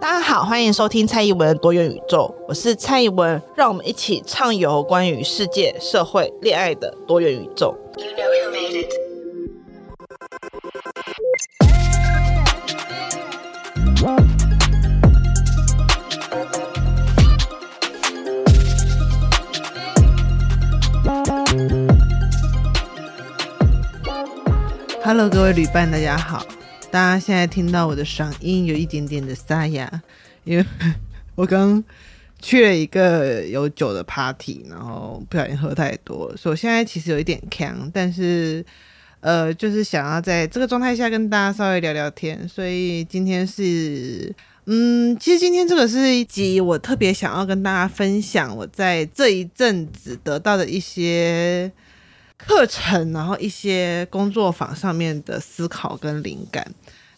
大家好，欢迎收听蔡依文多元宇宙，我是蔡依文，让我们一起畅游关于世界、社会、恋爱的多元宇宙。You know Hello，各位旅伴，大家好。大家现在听到我的嗓音有一点点的沙哑，因为 我刚去了一个有酒的 party，然后不小心喝太多，所以现在其实有一点呛，但是呃，就是想要在这个状态下跟大家稍微聊聊天，所以今天是嗯，其实今天这个是一集我特别想要跟大家分享我在这一阵子得到的一些。课程，然后一些工作坊上面的思考跟灵感。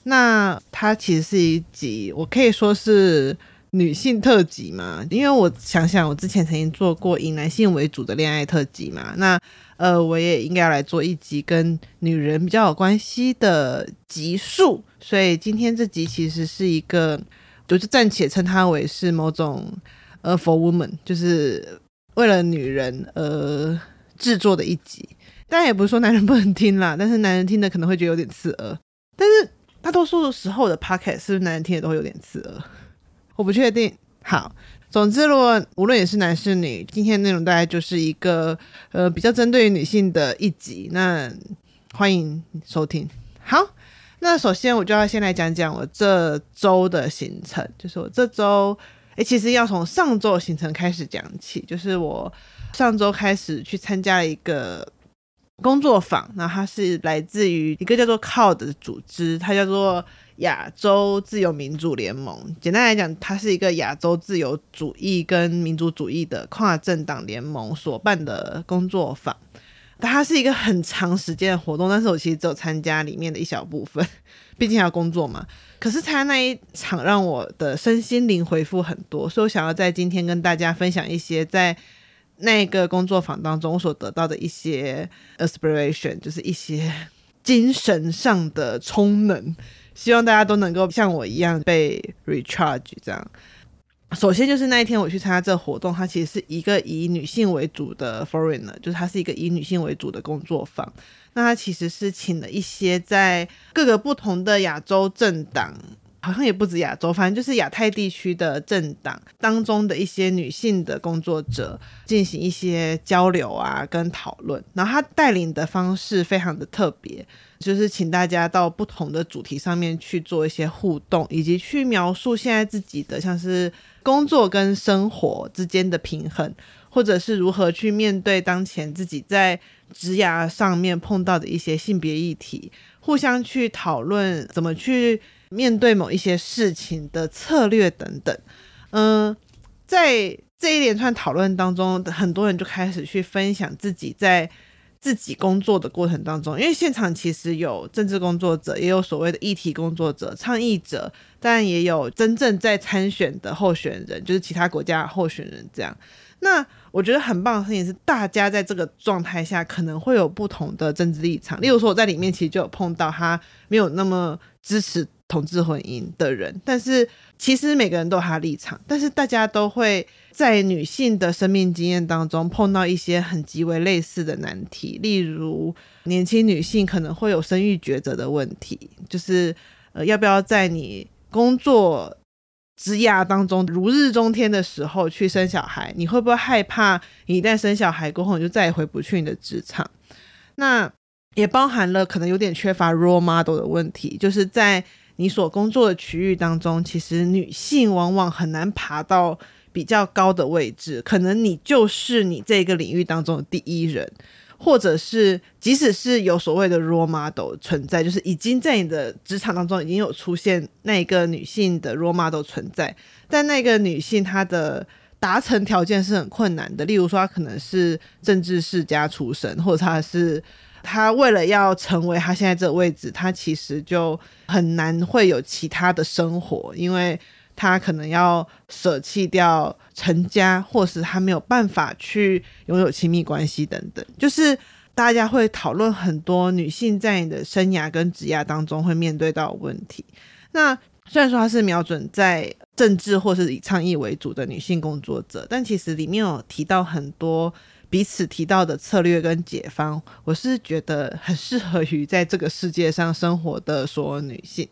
那它其实是一集，我可以说是女性特辑嘛，因为我想想，我之前曾经做过以男性为主的恋爱特辑嘛。那呃，我也应该要来做一集跟女人比较有关系的集数。所以今天这集其实是一个，我就暂且称它为是某种呃，for woman，就是为了女人而。制作的一集，当然也不是说男人不能听啦，但是男人听的可能会觉得有点刺耳。但是大多数的时候的 podcast 是不是男人听的都会有点刺耳？我不确定。好，总之，如果无论你是男是女，今天的内容大概就是一个呃比较针对于女性的一集。那欢迎收听。好，那首先我就要先来讲讲我这周的行程，就是我这周诶、其实要从上周的行程开始讲起，就是我。上周开始去参加了一个工作坊，那它是来自于一个叫做 COD 的组织，它叫做亚洲自由民主联盟。简单来讲，它是一个亚洲自由主义跟民主主义的跨政党联盟所办的工作坊。它是一个很长时间的活动，但是我其实只有参加里面的一小部分，毕竟要工作嘛。可是参加那一场，让我的身心灵恢复很多，所以我想要在今天跟大家分享一些在。那个工作坊当中我所得到的一些 aspiration，就是一些 精神上的充能，希望大家都能够像我一样被 recharge。这样，首先就是那一天我去参加这个活动，它其实是一个以女性为主的 foreigner，就是它是一个以女性为主的工作坊。那它其实是请了一些在各个不同的亚洲政党。好像也不止亚洲，反正就是亚太地区的政党当中的一些女性的工作者进行一些交流啊，跟讨论。然后他带领的方式非常的特别，就是请大家到不同的主题上面去做一些互动，以及去描述现在自己的像是工作跟生活之间的平衡，或者是如何去面对当前自己在职涯上面碰到的一些性别议题，互相去讨论怎么去。面对某一些事情的策略等等，嗯、在这一连串讨论当中，很多人就开始去分享自己在自己工作的过程当中，因为现场其实有政治工作者，也有所谓的议题工作者、倡议者，当然也有真正在参选的候选人，就是其他国家候选人这样。那我觉得很棒的事情是，大家在这个状态下可能会有不同的政治立场。例如说，我在里面其实就有碰到他没有那么支持。同志婚姻的人，但是其实每个人都有他立场，但是大家都会在女性的生命经验当中碰到一些很极为类似的难题，例如年轻女性可能会有生育抉择的问题，就是呃要不要在你工作职涯当中如日中天的时候去生小孩？你会不会害怕你一旦生小孩过后你就再也回不去你的职场？那也包含了可能有点缺乏 role model 的问题，就是在。你所工作的区域当中，其实女性往往很难爬到比较高的位置，可能你就是你这个领域当中的第一人，或者是即使是有所谓的 role model 存在，就是已经在你的职场当中已经有出现那个女性的 role model 存在，但那个女性她的达成条件是很困难的，例如说她可能是政治世家出身，或者她是。他为了要成为他现在这个位置，他其实就很难会有其他的生活，因为他可能要舍弃掉成家，或是他没有办法去拥有亲密关系等等。就是大家会讨论很多女性在你的生涯跟职涯当中会面对到的问题。那虽然说他是瞄准在政治或是以倡议为主的女性工作者，但其实里面有提到很多。彼此提到的策略跟解方，我是觉得很适合于在这个世界上生活的所有女性。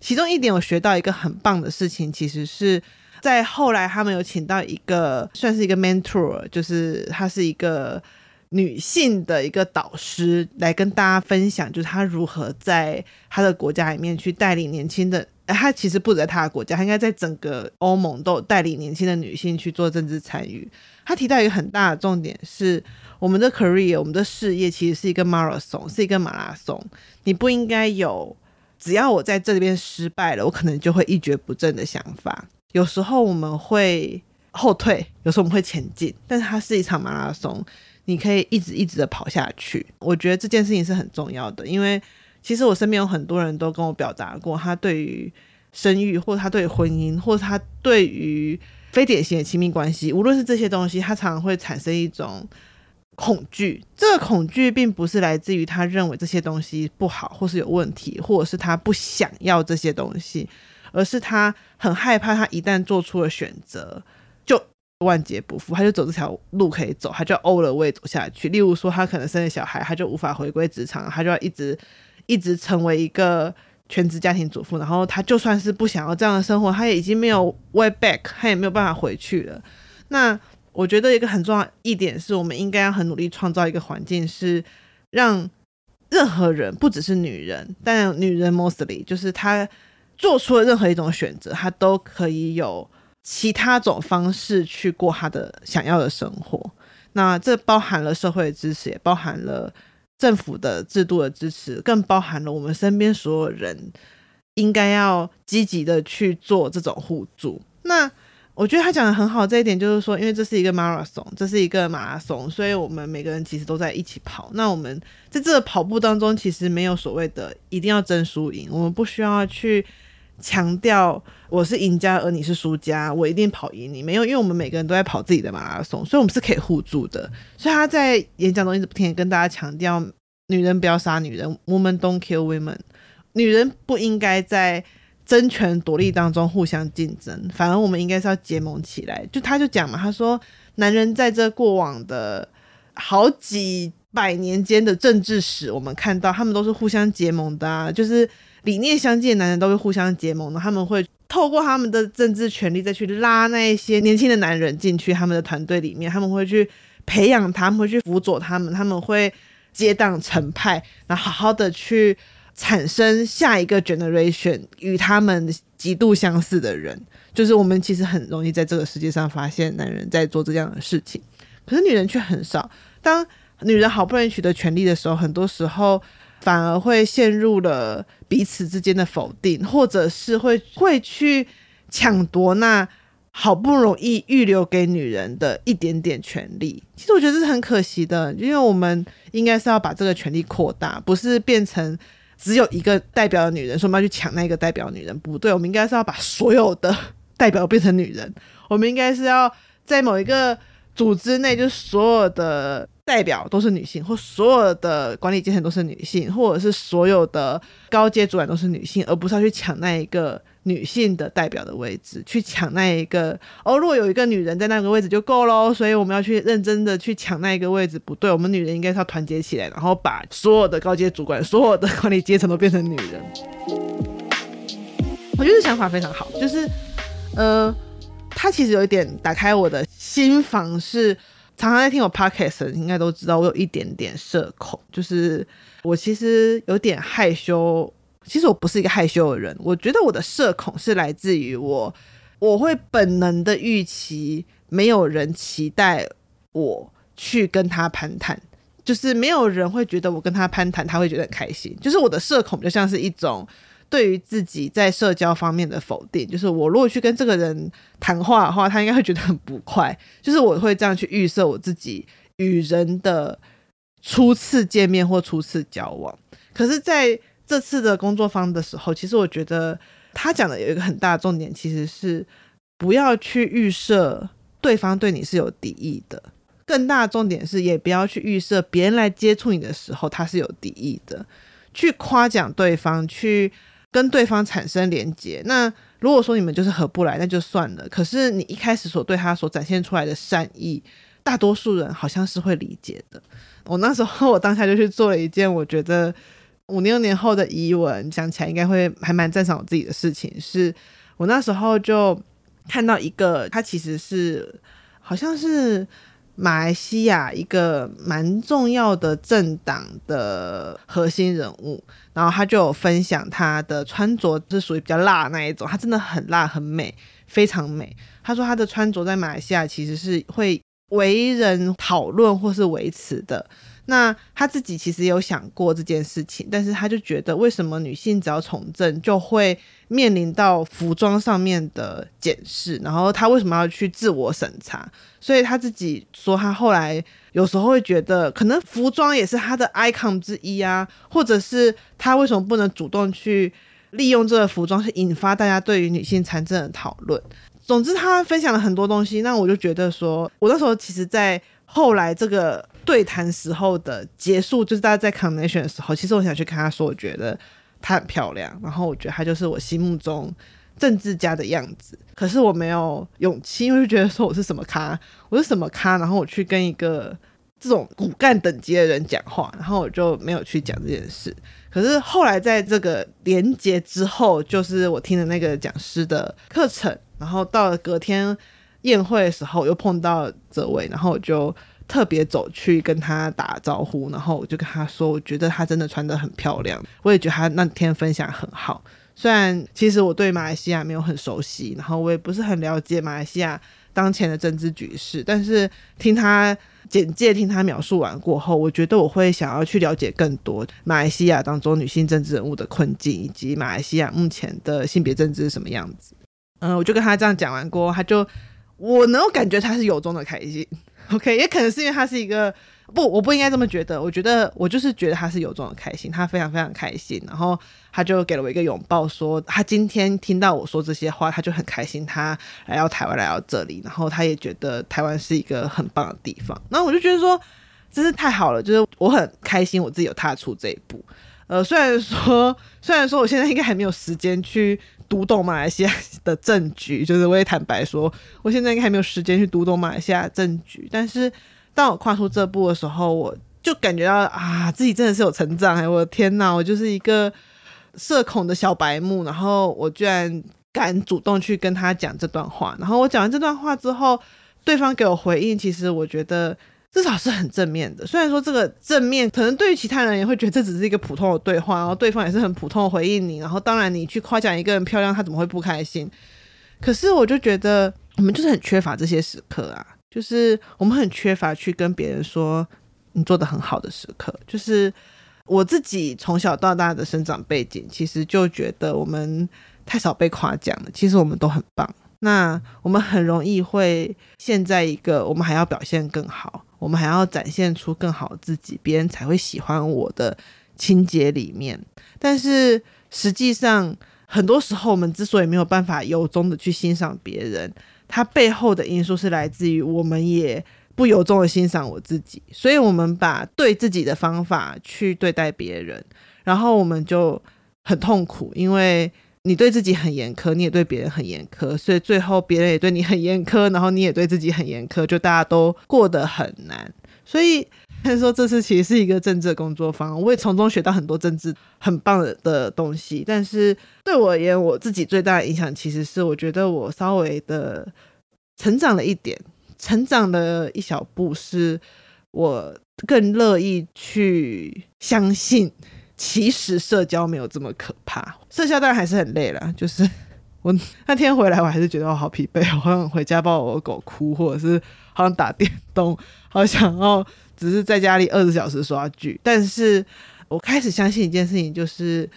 其中一点，我学到一个很棒的事情，其实是在后来他们有请到一个算是一个 mentor，就是她是一个女性的一个导师，来跟大家分享，就是她如何在她的国家里面去带领年轻的。她其实不止在她的国家，她应该在整个欧盟都有带领年轻的女性去做政治参与。他提到一个很大的重点是，我们的 career，我们的事业其实是一个 marathon，是一个马拉松。你不应该有，只要我在这里边失败了，我可能就会一蹶不振的想法。有时候我们会后退，有时候我们会前进，但是它是一场马拉松，你可以一直一直的跑下去。我觉得这件事情是很重要的，因为其实我身边有很多人都跟我表达过，他对于生育，或者他对于婚姻，或者他对于非典型的亲密关系，无论是这些东西，他常常会产生一种恐惧。这个恐惧并不是来自于他认为这些东西不好，或是有问题，或者是他不想要这些东西，而是他很害怕，他一旦做出了选择，就万劫不复，他就走这条路可以走，他就 all the way 走下去。例如说，他可能生了小孩，他就无法回归职场，他就要一直一直成为一个。全职家庭主妇，然后她就算是不想要这样的生活，她也已经没有 way back，她也没有办法回去了。那我觉得一个很重要一点是，我们应该要很努力创造一个环境，是让任何人，不只是女人，但女人 mostly，就是她做出了任何一种选择，她都可以有其他种方式去过她的想要的生活。那这包含了社会的支持，也包含了。政府的制度的支持，更包含了我们身边所有人应该要积极的去做这种互助。那我觉得他讲的很好，这一点就是说，因为这是一个马拉松，这是一个马拉松，所以我们每个人其实都在一起跑。那我们在这个跑步当中，其实没有所谓的一定要争输赢，我们不需要去强调我是赢家而你是输家，我一定跑赢你。没有，因为我们每个人都在跑自己的马拉松，所以我们是可以互助的。所以他在演讲中一直不停地跟大家强调。女人不要杀女人，Women don't kill women。女人不应该在争权夺利当中互相竞争，反而我们应该是要结盟起来。就他就讲嘛，他说，男人在这过往的好几百年间的政治史，我们看到他们都是互相结盟的啊，就是理念相近的男人都会互相结盟的，他们会透过他们的政治权力再去拉那一些年轻的男人进去他们的团队里面，他们会去培养他们，会去辅佐他们，他们会。结党成派，然后好好的去产生下一个 generation 与他们极度相似的人，就是我们其实很容易在这个世界上发现男人在做这样的事情，可是女人却很少。当女人好不容易取得权利的时候，很多时候反而会陷入了彼此之间的否定，或者是会会去抢夺那。好不容易预留给女人的一点点权利，其实我觉得这是很可惜的，因为我们应该是要把这个权利扩大，不是变成只有一个代表的女人，说我们要去抢那个代表女人，不对，我们应该是要把所有的代表变成女人，我们应该是要在某一个组织内，就所有的代表都是女性，或所有的管理阶层都是女性，或者是所有的高阶主管都是女性，而不是要去抢那一个。女性的代表的位置，去抢那一个哦。如果有一个女人在那个位置就够喽，所以我们要去认真的去抢那一个位置，不对，我们女人应该是要团结起来，然后把所有的高阶主管、所有的管理阶层都变成女人。我觉得想法非常好，就是呃，他其实有一点打开我的心房是，常常在听我 podcast，应该都知道我有一点点社恐，就是我其实有点害羞。其实我不是一个害羞的人，我觉得我的社恐是来自于我，我会本能的预期没有人期待我去跟他攀谈，就是没有人会觉得我跟他攀谈，他会觉得很开心。就是我的社恐就像是一种对于自己在社交方面的否定。就是我如果去跟这个人谈话的话，他应该会觉得很不快。就是我会这样去预设我自己与人的初次见面或初次交往。可是在这次的工作坊的时候，其实我觉得他讲的有一个很大的重点，其实是不要去预设对方对你是有敌意的。更大的重点是，也不要去预设别人来接触你的时候，他是有敌意的。去夸奖对方，去跟对方产生连接。那如果说你们就是合不来，那就算了。可是你一开始所对他所展现出来的善意，大多数人好像是会理解的。我那时候，我当下就去做了一件我觉得五六年后的怡文想起来应该会还蛮赞赏我自己的事情，是我那时候就看到一个，他其实是好像是。马来西亚一个蛮重要的政党的核心人物，然后他就有分享他的穿着是属于比较辣那一种，他真的很辣很美，非常美。他说他的穿着在马来西亚其实是会为人讨论或是维持的。那他自己其实有想过这件事情，但是他就觉得为什么女性只要从政就会面临到服装上面的检视，然后他为什么要去自我审查？所以他自己说，他后来有时候会觉得，可能服装也是他的 icon 之一啊，或者是他为什么不能主动去利用这个服装去引发大家对于女性参政的讨论？总之，他分享了很多东西，那我就觉得说，我那时候其实，在后来这个。对谈时候的结束，就是大家在 connection 的时候，其实我想去跟他说，我觉得她很漂亮，然后我觉得她就是我心目中政治家的样子。可是我没有勇气，因为就觉得说我是什么咖，我是什么咖，然后我去跟一个这种骨干等级的人讲话，然后我就没有去讲这件事。可是后来在这个连接之后，就是我听的那个讲师的课程，然后到了隔天宴会的时候，又碰到这位，然后我就。特别走去跟他打招呼，然后我就跟他说，我觉得他真的穿得很漂亮，我也觉得他那天分享很好。虽然其实我对马来西亚没有很熟悉，然后我也不是很了解马来西亚当前的政治局势，但是听他简介、听他描述完过后，我觉得我会想要去了解更多马来西亚当中女性政治人物的困境，以及马来西亚目前的性别政治是什么样子。嗯，我就跟他这样讲完过后，他就我能够感觉他是由衷的开心。OK，也可能是因为他是一个不，我不应该这么觉得。我觉得我就是觉得他是由衷的开心，他非常非常开心。然后他就给了我一个拥抱，说他今天听到我说这些话，他就很开心。他来到台湾，来到这里，然后他也觉得台湾是一个很棒的地方。然后我就觉得说，真是太好了，就是我很开心，我自己有踏出这一步。呃，虽然说，虽然说我现在应该还没有时间去。读懂马来西亚的政局，就是我也坦白说，我现在应该还没有时间去读懂马来西亚政局。但是当我跨出这步的时候，我就感觉到啊，自己真的是有成长。哎，我的天呐，我就是一个社恐的小白目，然后我居然敢主动去跟他讲这段话。然后我讲完这段话之后，对方给我回应，其实我觉得。至少是很正面的，虽然说这个正面可能对于其他人也会觉得这只是一个普通的对话，然后对方也是很普通的回应你，然后当然你去夸奖一个人漂亮，他怎么会不开心？可是我就觉得我们就是很缺乏这些时刻啊，就是我们很缺乏去跟别人说你做的很好的时刻。就是我自己从小到大的生长背景，其实就觉得我们太少被夸奖了。其实我们都很棒，那我们很容易会陷在一个我们还要表现更好。我们还要展现出更好自己，别人才会喜欢我的情节里面。但是实际上，很多时候我们之所以没有办法由衷的去欣赏别人，它背后的因素是来自于我们也不由衷的欣赏我自己。所以，我们把对自己的方法去对待别人，然后我们就很痛苦，因为。你对自己很严苛，你也对别人很严苛，所以最后别人也对你很严苛，然后你也对自己很严苛，就大家都过得很难。所以说这次其实是一个政治工作坊，我也从中学到很多政治很棒的东西。但是对我而言，我自己最大的影响其实是我觉得我稍微的成长了一点，成长了一小步，是我更乐意去相信。其实社交没有这么可怕，社交当然还是很累了。就是 我那天回来，我还是觉得我好疲惫，我好想回家抱我的狗哭，或者是好想打电动，好想要只是在家里二十小时刷剧。但是我开始相信一件事情，就是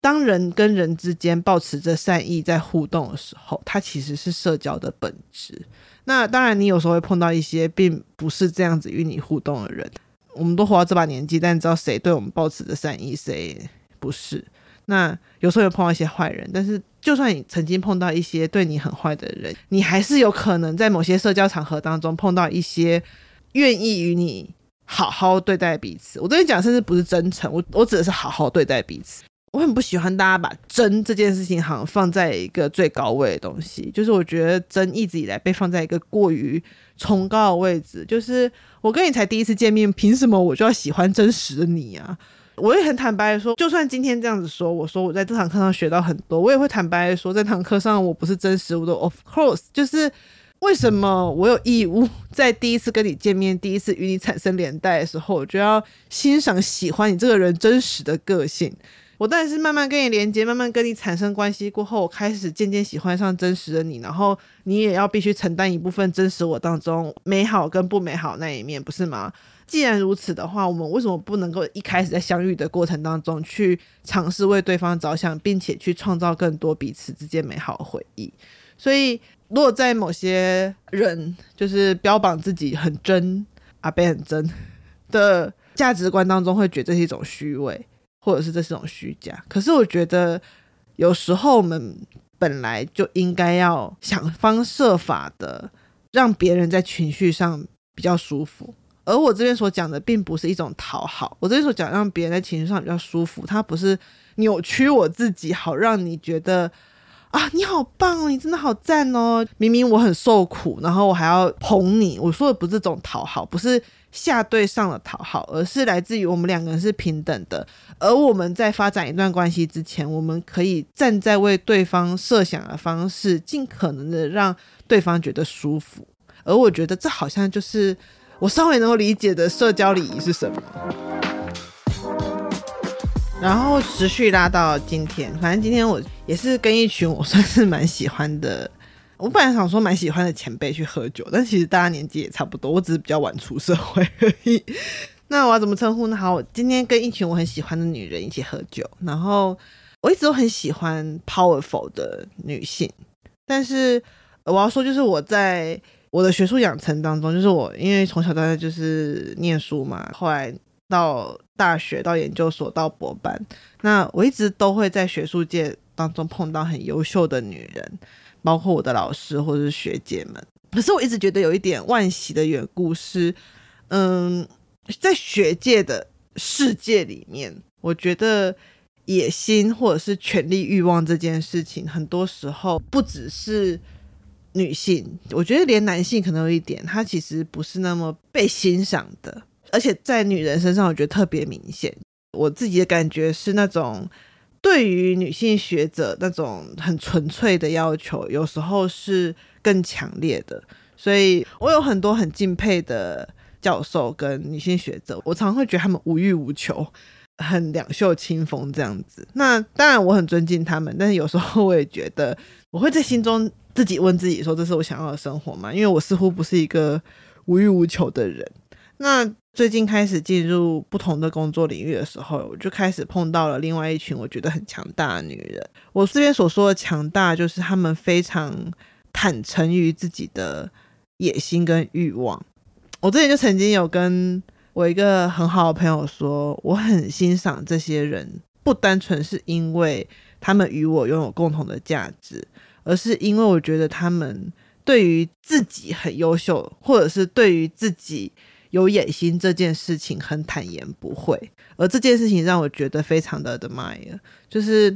当人跟人之间保持着善意在互动的时候，它其实是社交的本质。那当然，你有时候会碰到一些并不是这样子与你互动的人。我们都活到这把年纪，但你知道谁对我们抱持着善意，谁不是？那有时候有碰到一些坏人，但是就算你曾经碰到一些对你很坏的人，你还是有可能在某些社交场合当中碰到一些愿意与你好好对待彼此。我这边讲甚至不是真诚，我我指的是好好对待彼此。我很不喜欢大家把真这件事情好像放在一个最高位的东西，就是我觉得真一直以来被放在一个过于崇高的位置。就是我跟你才第一次见面，凭什么我就要喜欢真实的你啊？我也很坦白的说，就算今天这样子说，我说我在这堂课上学到很多，我也会坦白的说，在这堂课上我不是真实，我都 of course，就是为什么我有义务在第一次跟你见面，第一次与你产生连带的时候，我就要欣赏喜欢你这个人真实的个性。我当然是慢慢跟你连接，慢慢跟你产生关系过后，我开始渐渐喜欢上真实的你，然后你也要必须承担一部分真实我当中美好跟不美好那一面，不是吗？既然如此的话，我们为什么不能够一开始在相遇的过程当中去尝试为对方着想，并且去创造更多彼此之间美好的回忆？所以，如果在某些人就是标榜自己很真，阿伯很真的价值观当中，会觉得这是一种虚伪。或者是这是种虚假，可是我觉得有时候我们本来就应该要想方设法的让别人在情绪上比较舒服，而我这边所讲的并不是一种讨好，我这边所讲让别人在情绪上比较舒服，它不是扭曲我自己，好让你觉得啊你好棒哦，你真的好赞哦，明明我很受苦，然后我还要捧你，我说的不是这种讨好，不是。下对上的讨好，而是来自于我们两个人是平等的。而我们在发展一段关系之前，我们可以站在为对方设想的方式，尽可能的让对方觉得舒服。而我觉得这好像就是我稍微能够理解的社交礼仪是什么。然后持续拉到今天，反正今天我也是跟一群我算是蛮喜欢的。我本来想说蛮喜欢的前辈去喝酒，但其实大家年纪也差不多，我只是比较晚出社会而已。那我要怎么称呼呢？好，我今天跟一群我很喜欢的女人一起喝酒，然后我一直都很喜欢 powerful 的女性，但是我要说，就是我在我的学术养成当中，就是我因为从小到大就是念书嘛，后来到大学、到研究所、到博班，那我一直都会在学术界当中碰到很优秀的女人。包括我的老师或者是学姐们，可是我一直觉得有一点惋惜的缘故是，嗯，在学界的世界里面，我觉得野心或者是权力欲望这件事情，很多时候不只是女性，我觉得连男性可能有一点，他其实不是那么被欣赏的，而且在女人身上，我觉得特别明显。我自己的感觉是那种。对于女性学者那种很纯粹的要求，有时候是更强烈的。所以我有很多很敬佩的教授跟女性学者，我常会觉得他们无欲无求，很两袖清风这样子。那当然我很尊敬他们，但是有时候我也觉得，我会在心中自己问自己说：这是我想要的生活吗？因为我似乎不是一个无欲无求的人。那最近开始进入不同的工作领域的时候，我就开始碰到了另外一群我觉得很强大的女人。我这边所说的强大，就是她们非常坦诚于自己的野心跟欲望。我之前就曾经有跟我一个很好的朋友说，我很欣赏这些人，不单纯是因为他们与我拥有共同的价值，而是因为我觉得他们对于自己很优秀，或者是对于自己。有野心这件事情很坦言不会，而这件事情让我觉得非常的 admire。就是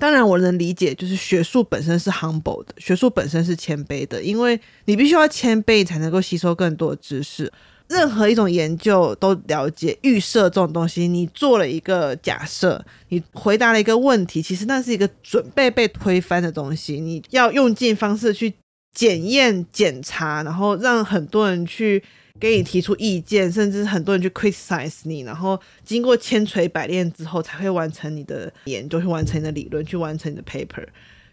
当然我能理解，就是学术本身是 humble 的，学术本身是谦卑的，因为你必须要谦卑才能够吸收更多的知识。任何一种研究都了解预设这种东西，你做了一个假设，你回答了一个问题，其实那是一个准备被推翻的东西，你要用尽方式去检验、检查，然后让很多人去。给你提出意见，甚至很多人去 criticize 你，然后经过千锤百炼之后，才会完成你的研究，去完成你的理论，去完成你的 paper。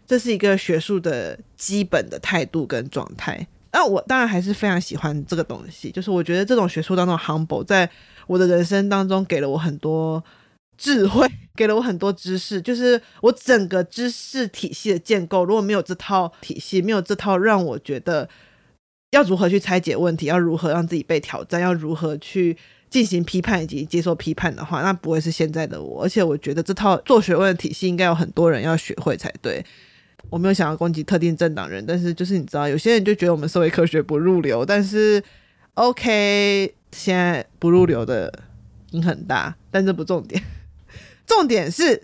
这是一个学术的基本的态度跟状态。那我当然还是非常喜欢这个东西，就是我觉得这种学术当中 humble，在我的人生当中给了我很多智慧，给了我很多知识，就是我整个知识体系的建构，如果没有这套体系，没有这套让我觉得要如何去拆解问题，要如何让自己被挑战，要如何去。进行批判以及接受批判的话，那不会是现在的我。而且我觉得这套做学问的体系应该有很多人要学会才对。我没有想要攻击特定政党人，但是就是你知道，有些人就觉得我们社会科学不入流，但是 OK，现在不入流的音很大，但这不重点。重点是，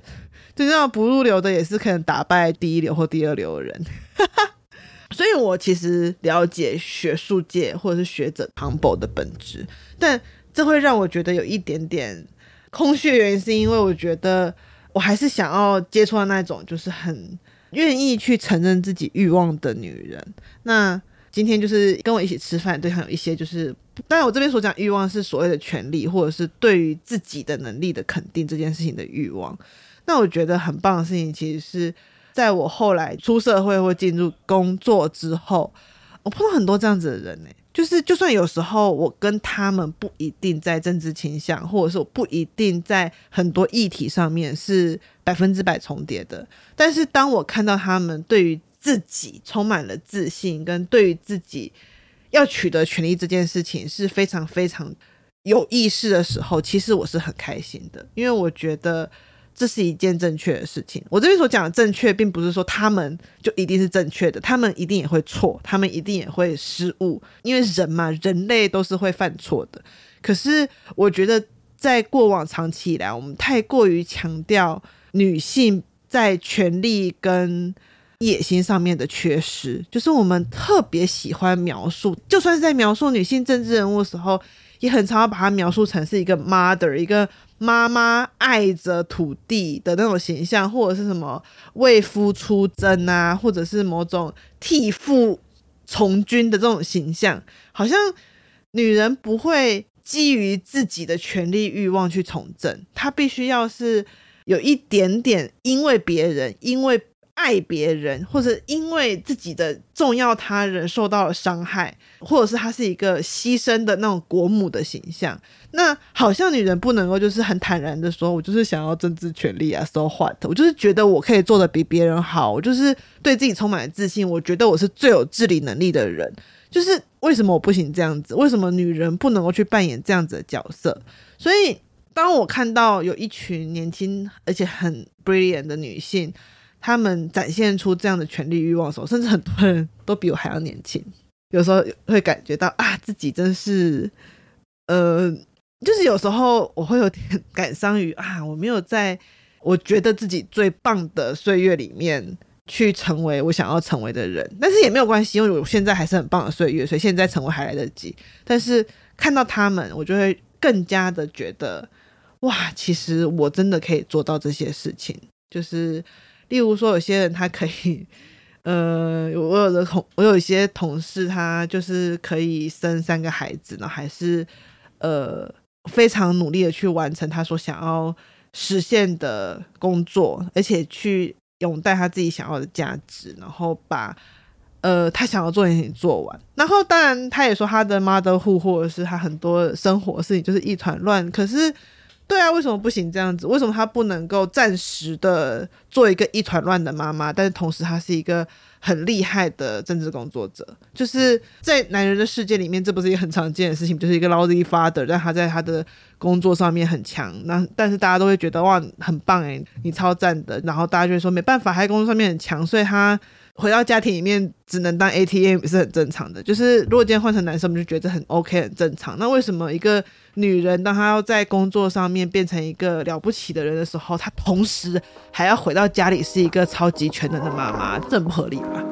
就这样不入流的也是可能打败第一流或第二流的人。所以我其实了解学术界或者是学者 humble 的本质，但。这会让我觉得有一点点空虚原因，是因为我觉得我还是想要接触到那种就是很愿意去承认自己欲望的女人。那今天就是跟我一起吃饭，对象有一些就是，当然我这边所讲欲望是所谓的权利，或者是对于自己的能力的肯定这件事情的欲望。那我觉得很棒的事情，其实是在我后来出社会或进入工作之后，我碰到很多这样子的人呢、就是，就算有时候我跟他们不一定在政治倾向，或者是我不一定在很多议题上面是百分之百重叠的，但是当我看到他们对于自己充满了自信，跟对于自己要取得权利这件事情是非常非常有意识的时候，其实我是很开心的，因为我觉得。这是一件正确的事情。我这边所讲的正确，并不是说他们就一定是正确的，他们一定也会错，他们一定也会失误，因为人嘛，人类都是会犯错的。可是，我觉得在过往长期以来，我们太过于强调女性在权力跟野心上面的缺失，就是我们特别喜欢描述，就算是在描述女性政治人物的时候，也很常要把它描述成是一个 mother，一个。妈妈爱着土地的那种形象，或者是什么为夫出征啊，或者是某种替父从军的这种形象，好像女人不会基于自己的权利欲望去从政，她必须要是有一点点因为别人，因为。爱别人，或者因为自己的重要他人受到了伤害，或者是她是一个牺牲的那种国母的形象，那好像女人不能够就是很坦然的说，我就是想要政治权利啊，so what？我就是觉得我可以做得比别人好，我就是对自己充满了自信，我觉得我是最有治理能力的人，就是为什么我不行这样子？为什么女人不能够去扮演这样子的角色？所以当我看到有一群年轻而且很 brilliant 的女性。他们展现出这样的权力欲望的时候，甚至很多人都比我还要年轻。有时候会感觉到啊，自己真是，呃，就是有时候我会有点感伤于啊，我没有在我觉得自己最棒的岁月里面去成为我想要成为的人。但是也没有关系，因为我现在还是很棒的岁月，所以现在成为还来得及。但是看到他们，我就会更加的觉得，哇，其实我真的可以做到这些事情，就是。例如说，有些人他可以，呃，我有的同，我有一些同事，他就是可以生三个孩子，呢还是呃非常努力的去完成他所想要实现的工作，而且去拥戴他自己想要的价值，然后把呃他想要做的事情做完。然后当然，他也说他的 mother who，或者是他很多生活事情就是一团乱，可是。对啊，为什么不行这样子？为什么她不能够暂时的做一个一团乱的妈妈，但是同时她是一个很厉害的政治工作者？就是在男人的世界里面，这不是一个很常见的事情，就是一个 lousy father，但他在他的工作上面很强，那但是大家都会觉得哇，很棒诶，你超赞的，然后大家就会说没办法，他在工作上面很强，所以他。回到家庭里面只能当 ATM 是很正常的，就是如果今天换成男生，我们就觉得很 OK 很正常。那为什么一个女人当她要在工作上面变成一个了不起的人的时候，她同时还要回到家里是一个超级全能的妈妈，这很不合理吧？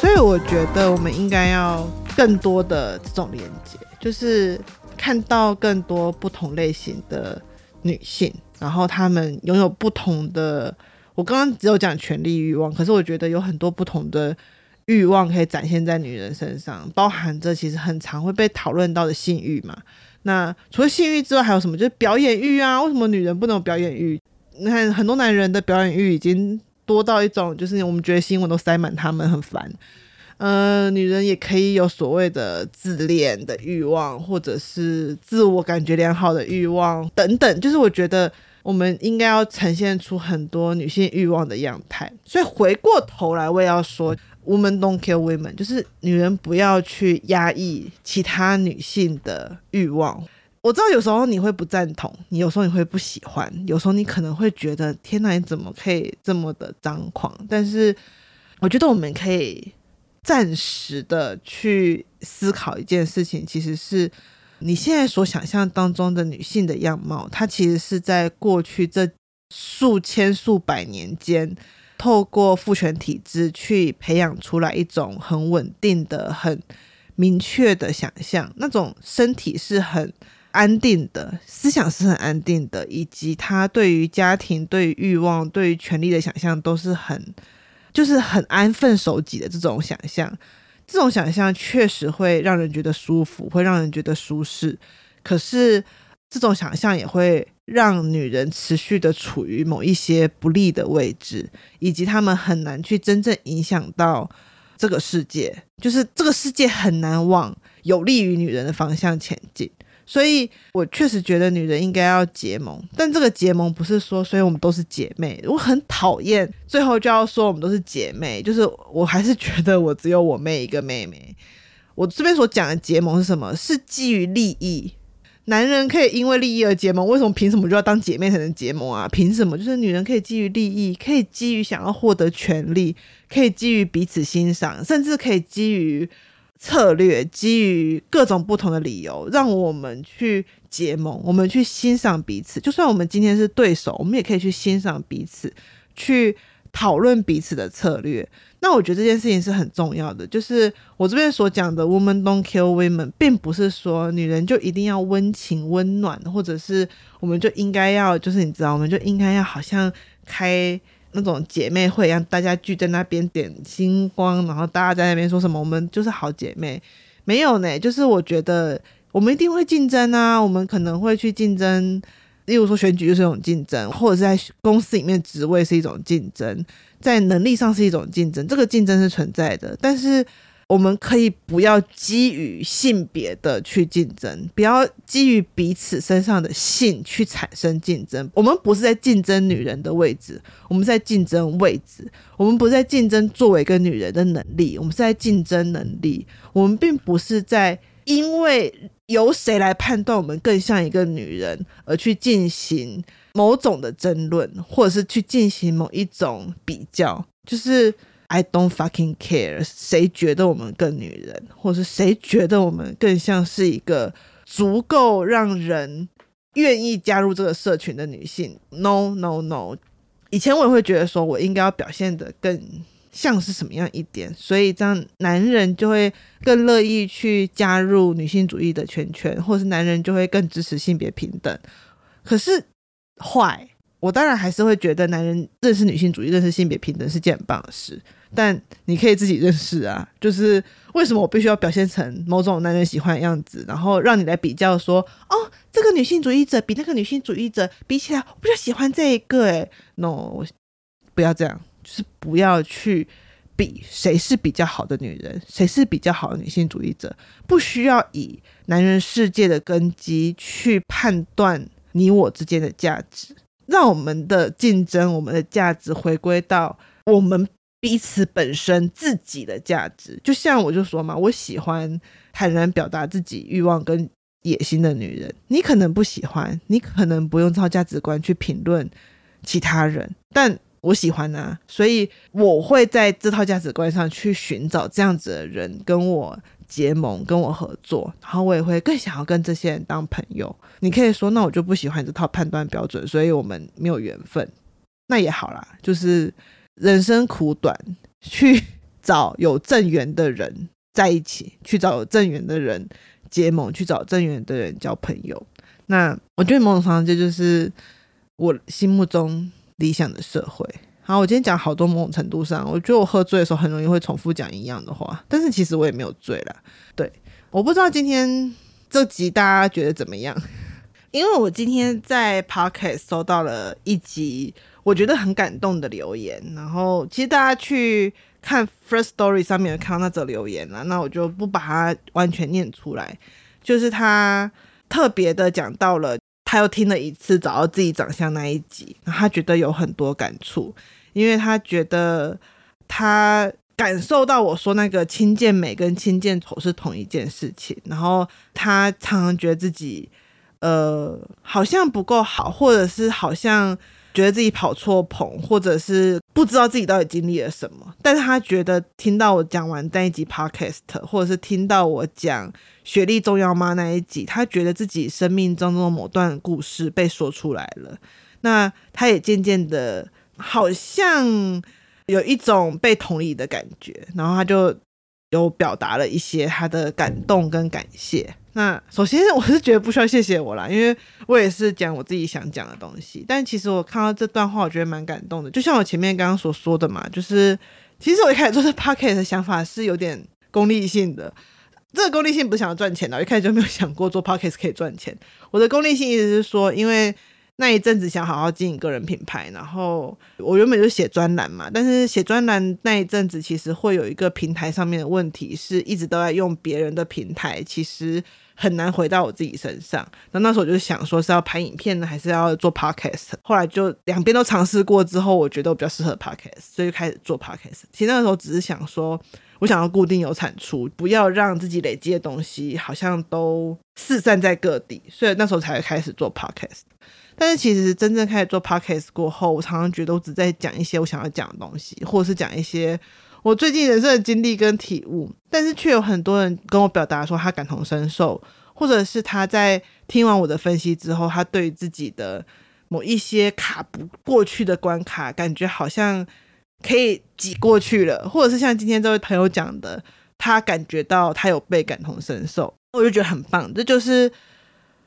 所以我觉得我们应该要更多的这种连接，就是看到更多不同类型的女性，然后她们拥有不同的。我刚刚只有讲权力欲望，可是我觉得有很多不同的欲望可以展现在女人身上，包含着其实很常会被讨论到的性欲嘛。那除了性欲之外，还有什么？就是表演欲啊？为什么女人不能有表演欲？你看很多男人的表演欲已经多到一种，就是我们觉得新闻都塞满他们，很烦。呃，女人也可以有所谓的自恋的欲望，或者是自我感觉良好的欲望等等。就是我觉得我们应该要呈现出很多女性欲望的样态。所以回过头来，我也要说，women don't kill women，就是女人不要去压抑其他女性的欲望。我知道有时候你会不赞同，你有时候你会不喜欢，有时候你可能会觉得天哪，你怎么可以这么的张狂？但是我觉得我们可以。暂时的去思考一件事情，其实是你现在所想象当中的女性的样貌，它其实是在过去这数千数百年间，透过父权体制去培养出来一种很稳定的、很明确的想象。那种身体是很安定的，思想是很安定的，以及她对于家庭、对于欲望、对于权力的想象都是很。就是很安分守己的这种想象，这种想象确实会让人觉得舒服，会让人觉得舒适。可是，这种想象也会让女人持续的处于某一些不利的位置，以及他们很难去真正影响到这个世界。就是这个世界很难往有利于女人的方向前进。所以，我确实觉得女人应该要结盟，但这个结盟不是说，所以我们都是姐妹。我很讨厌最后就要说我们都是姐妹，就是我还是觉得我只有我妹一个妹妹。我这边所讲的结盟是什么？是基于利益。男人可以因为利益而结盟，为什么凭什么就要当姐妹才能结盟啊？凭什么？就是女人可以基于利益，可以基于想要获得权利，可以基于彼此欣赏，甚至可以基于。策略基于各种不同的理由，让我们去结盟，我们去欣赏彼此。就算我们今天是对手，我们也可以去欣赏彼此，去讨论彼此的策略。那我觉得这件事情是很重要的。就是我这边所讲的 “women don't kill women”，并不是说女人就一定要温情温暖，或者是我们就应该要，就是你知道，我们就应该要好像开。那种姐妹会，让大家聚在那边点星光，然后大家在那边说什么？我们就是好姐妹，没有呢。就是我觉得我们一定会竞争啊，我们可能会去竞争，例如说选举就是一种竞争，或者是在公司里面职位是一种竞争，在能力上是一种竞争，这个竞争是存在的，但是。我们可以不要基于性别的去竞争，不要基于彼此身上的性去产生竞争。我们不是在竞争女人的位置，我们是在竞争位置。我们不是在竞争作为一个女人的能力，我们是在竞争能力。我们并不是在因为由谁来判断我们更像一个女人而去进行某种的争论，或者是去进行某一种比较，就是。I don't fucking care，谁觉得我们更女人，或是谁觉得我们更像是一个足够让人愿意加入这个社群的女性？No No No，以前我也会觉得说我应该要表现的更像是什么样一点，所以这样男人就会更乐意去加入女性主义的圈圈，或是男人就会更支持性别平等。可是坏。我当然还是会觉得，男人认识女性主义、认识性别平等是件很棒的事。但你可以自己认识啊，就是为什么我必须要表现成某种男人喜欢的样子，然后让你来比较说，哦，这个女性主义者比那个女性主义者比起来，我比较喜欢这一个。诶，no，不要这样，就是不要去比谁是比较好的女人，谁是比较好的女性主义者，不需要以男人世界的根基去判断你我之间的价值。让我们的竞争，我们的价值回归到我们彼此本身自己的价值。就像我就说嘛，我喜欢坦然表达自己欲望跟野心的女人。你可能不喜欢，你可能不用这套价值观去评论其他人，但我喜欢啊，所以我会在这套价值观上去寻找这样子的人跟我。结盟跟我合作，然后我也会更想要跟这些人当朋友。你可以说，那我就不喜欢这套判断标准，所以我们没有缘分。那也好啦，就是人生苦短，去找有正缘的人在一起，去找有正缘的人结盟，去找正缘的人交朋友。那我觉得某种程度，这就是我心目中理想的社会。好，我今天讲好多某种程度上，我觉得我喝醉的时候很容易会重复讲一样的话，但是其实我也没有醉啦。对，我不知道今天这集大家觉得怎么样？因为我今天在 Podcast 收到了一集我觉得很感动的留言，然后其实大家去看 First Story 上面看到那则留言了，那我就不把它完全念出来，就是他特别的讲到了，他又听了一次找到自己长相那一集，然后他觉得有很多感触，因为他觉得他。感受到我说那个轻贱美跟轻贱丑是同一件事情，然后他常常觉得自己呃好像不够好，或者是好像觉得自己跑错棚，或者是不知道自己到底经历了什么。但是他觉得听到我讲完那一集 podcast，或者是听到我讲雪莉重要吗那一集，他觉得自己生命中的某段故事被说出来了。那他也渐渐的好像。有一种被同理的感觉，然后他就有表达了一些他的感动跟感谢。那首先我是觉得不需要谢谢我啦，因为我也是讲我自己想讲的东西。但其实我看到这段话，我觉得蛮感动的。就像我前面刚刚所说的嘛，就是其实我一开始做这 podcast 的想法是有点功利性的。这个功利性不是想要赚钱的，我一开始就没有想过做 podcast 可以赚钱。我的功利性意思是说，因为。那一阵子想好好经营个人品牌，然后我原本就写专栏嘛，但是写专栏那一阵子其实会有一个平台上面的问题，是一直都在用别人的平台，其实很难回到我自己身上。那那时候我就想说是要拍影片呢，还是要做 podcast？后来就两边都尝试过之后，我觉得我比较适合 podcast，所以就开始做 podcast。其实那个时候只是想说，我想要固定有产出，不要让自己累积的东西好像都四散在各地，所以那时候才会开始做 podcast。但是其实真正开始做 podcast 过后，我常常觉得我只在讲一些我想要讲的东西，或者是讲一些我最近人生的经历跟体悟。但是却有很多人跟我表达说他感同身受，或者是他在听完我的分析之后，他对自己的某一些卡不过去的关卡，感觉好像可以挤过去了，或者是像今天这位朋友讲的，他感觉到他有被感同身受，我就觉得很棒。这就是。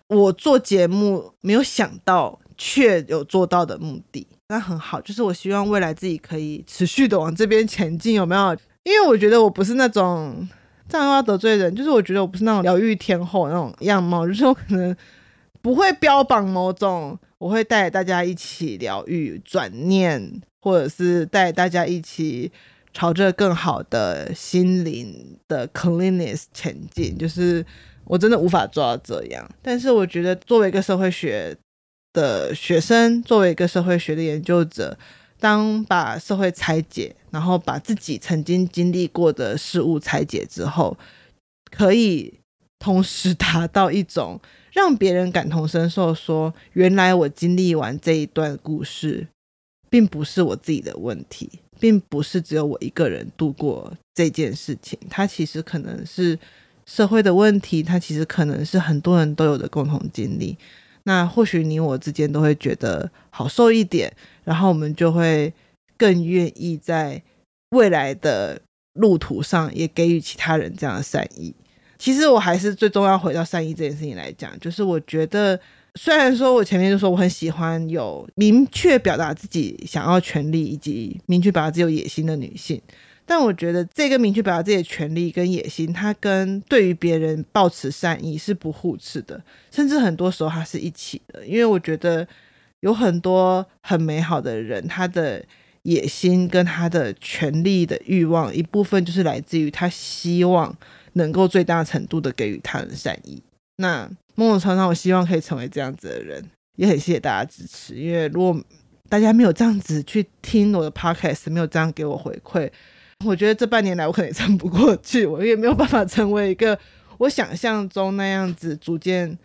我做节目没有想到，却有做到的目的，那很好。就是我希望未来自己可以持续的往这边前进，有没有？因为我觉得我不是那种这样又要得罪人，就是我觉得我不是那种疗愈天后那种样貌，就是我可能不会标榜某种，我会带大家一起疗愈、转念，或者是带大家一起朝着更好的心灵的 cleanness 前进，就是。我真的无法做到这样，但是我觉得作为一个社会学的学生，作为一个社会学的研究者，当把社会拆解，然后把自己曾经经历过的事物拆解之后，可以同时达到一种让别人感同身受，说原来我经历完这一段故事，并不是我自己的问题，并不是只有我一个人度过这件事情，它其实可能是。社会的问题，它其实可能是很多人都有的共同经历。那或许你我之间都会觉得好受一点，然后我们就会更愿意在未来的路途上也给予其他人这样的善意。其实我还是最终要回到善意这件事情来讲，就是我觉得，虽然说我前面就说我很喜欢有明确表达自己想要权利以及明确表达自己有野心的女性。但我觉得这个明确表达自己的权利跟野心，它跟对于别人抱持善意是不互斥的，甚至很多时候它是一起的。因为我觉得有很多很美好的人，他的野心跟他的权利的欲望，一部分就是来自于他希望能够最大程度的给予他人善意。那某种程度上，我希望可以成为这样子的人，也很谢谢大家支持。因为如果大家没有这样子去听我的 podcast，没有这样给我回馈。我觉得这半年来我可能撑不过去，我也没有办法成为一个我想象中那样子逐渐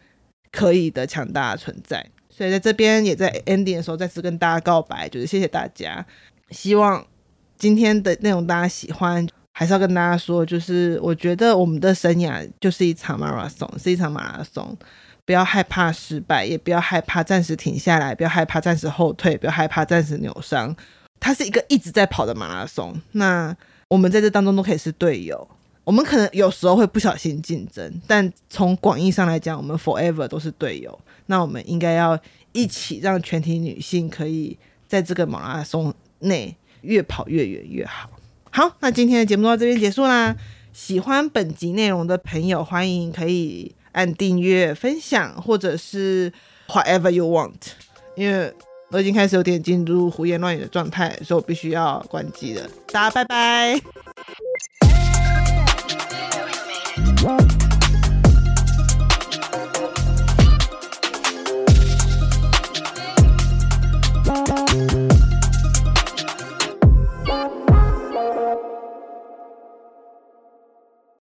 可以的强大的存在。所以在这边也在 ending 的时候再次跟大家告白，就是谢谢大家。希望今天的内容大家喜欢，还是要跟大家说，就是我觉得我们的生涯就是一场马拉松，是一场马拉松。不要害怕失败，也不要害怕暂时停下来，不要害怕暂时后退，不要害怕暂时扭伤。它是一个一直在跑的马拉松，那我们在这当中都可以是队友。我们可能有时候会不小心竞争，但从广义上来讲，我们 forever 都是队友。那我们应该要一起让全体女性可以在这个马拉松内越跑越远越好。好，那今天的节目到这边结束啦。喜欢本集内容的朋友，欢迎可以按订阅、分享，或者是。whatever you want，因为我已经开始有点进入胡言乱语的状态，所以我必须要关机了。大家拜拜。